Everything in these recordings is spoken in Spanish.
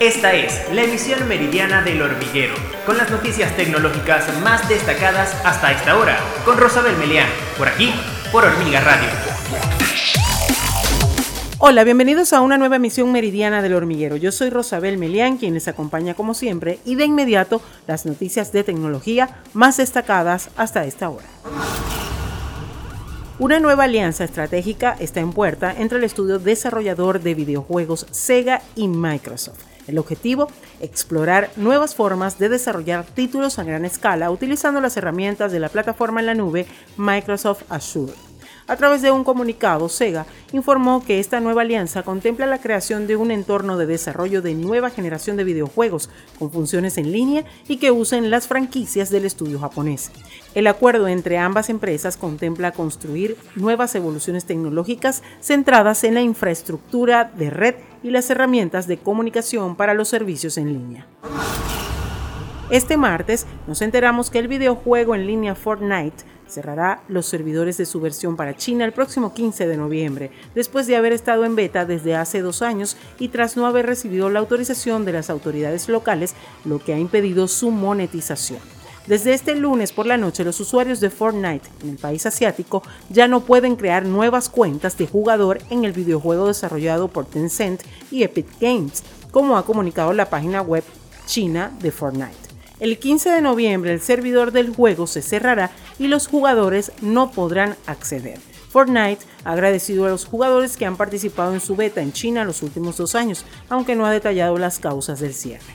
Esta es la emisión meridiana del hormiguero, con las noticias tecnológicas más destacadas hasta esta hora, con Rosabel Melián, por aquí, por Hormiga Radio. Hola, bienvenidos a una nueva emisión meridiana del hormiguero. Yo soy Rosabel Melián, quien les acompaña como siempre, y de inmediato las noticias de tecnología más destacadas hasta esta hora. Una nueva alianza estratégica está en puerta entre el estudio desarrollador de videojuegos Sega y Microsoft. El objetivo, explorar nuevas formas de desarrollar títulos a gran escala utilizando las herramientas de la plataforma en la nube Microsoft Azure. A través de un comunicado, Sega informó que esta nueva alianza contempla la creación de un entorno de desarrollo de nueva generación de videojuegos con funciones en línea y que usen las franquicias del estudio japonés. El acuerdo entre ambas empresas contempla construir nuevas evoluciones tecnológicas centradas en la infraestructura de red y las herramientas de comunicación para los servicios en línea. Este martes nos enteramos que el videojuego en línea Fortnite cerrará los servidores de su versión para China el próximo 15 de noviembre, después de haber estado en beta desde hace dos años y tras no haber recibido la autorización de las autoridades locales, lo que ha impedido su monetización. Desde este lunes por la noche, los usuarios de Fortnite en el país asiático ya no pueden crear nuevas cuentas de jugador en el videojuego desarrollado por Tencent y Epic Games, como ha comunicado la página web china de Fortnite. El 15 de noviembre el servidor del juego se cerrará y los jugadores no podrán acceder. Fortnite ha agradecido a los jugadores que han participado en su beta en China los últimos dos años, aunque no ha detallado las causas del cierre.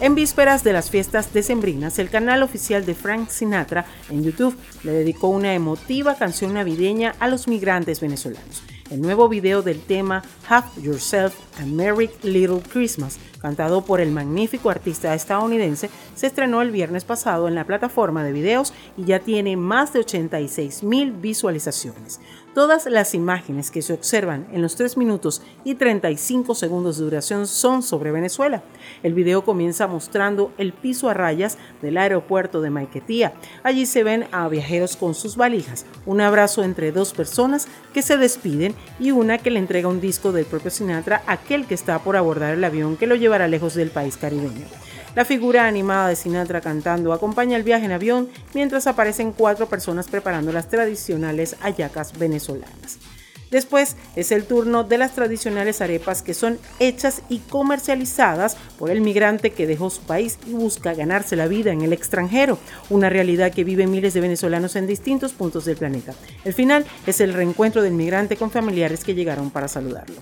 En vísperas de las fiestas decembrinas, el canal oficial de Frank Sinatra en YouTube le dedicó una emotiva canción navideña a los migrantes venezolanos. El nuevo video del tema Have Yourself a Merry Little Christmas, cantado por el magnífico artista estadounidense, se estrenó el viernes pasado en la plataforma de videos y ya tiene más de 86 mil visualizaciones. Todas las imágenes que se observan en los 3 minutos y 35 segundos de duración son sobre Venezuela. El video comienza mostrando el piso a rayas del aeropuerto de Maiquetía. Allí se ven a viajeros con sus valijas, un abrazo entre dos personas que se despiden y una que le entrega un disco del propio Sinatra a aquel que está por abordar el avión que lo llevará lejos del país caribeño. La figura animada de Sinatra cantando acompaña el viaje en avión mientras aparecen cuatro personas preparando las tradicionales hallacas venezolanas. Después es el turno de las tradicionales arepas que son hechas y comercializadas por el migrante que dejó su país y busca ganarse la vida en el extranjero, una realidad que viven miles de venezolanos en distintos puntos del planeta. El final es el reencuentro del migrante con familiares que llegaron para saludarlo.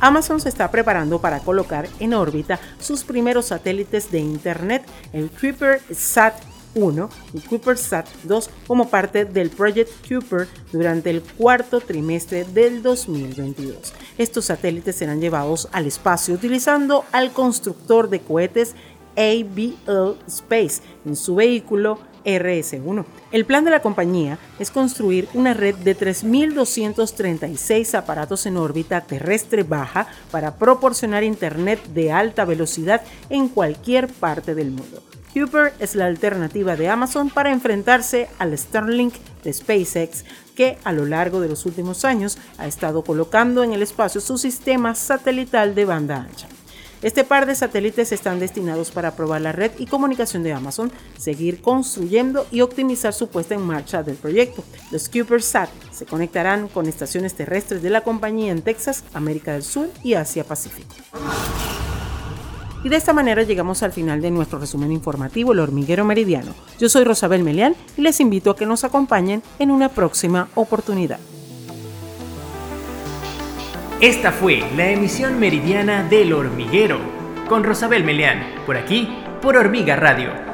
Amazon se está preparando para colocar en órbita sus primeros satélites de Internet, el Kuiper Sat 1 y Sat 2 como parte del Project Kuiper durante el cuarto trimestre del 2022. Estos satélites serán llevados al espacio utilizando al constructor de cohetes ABL Space en su vehículo RS1. El plan de la compañía es construir una red de 3.236 aparatos en órbita terrestre baja para proporcionar Internet de alta velocidad en cualquier parte del mundo. Kuiper es la alternativa de Amazon para enfrentarse al Starlink de SpaceX, que a lo largo de los últimos años ha estado colocando en el espacio su sistema satelital de banda ancha. Este par de satélites están destinados para probar la red y comunicación de Amazon, seguir construyendo y optimizar su puesta en marcha del proyecto. Los CuperSat se conectarán con estaciones terrestres de la compañía en Texas, América del Sur y Asia Pacífico. Y de esta manera llegamos al final de nuestro resumen informativo El Hormiguero Meridiano. Yo soy Rosabel Melián y les invito a que nos acompañen en una próxima oportunidad. Esta fue la emisión meridiana del hormiguero con Rosabel Meleán, por aquí, por Hormiga Radio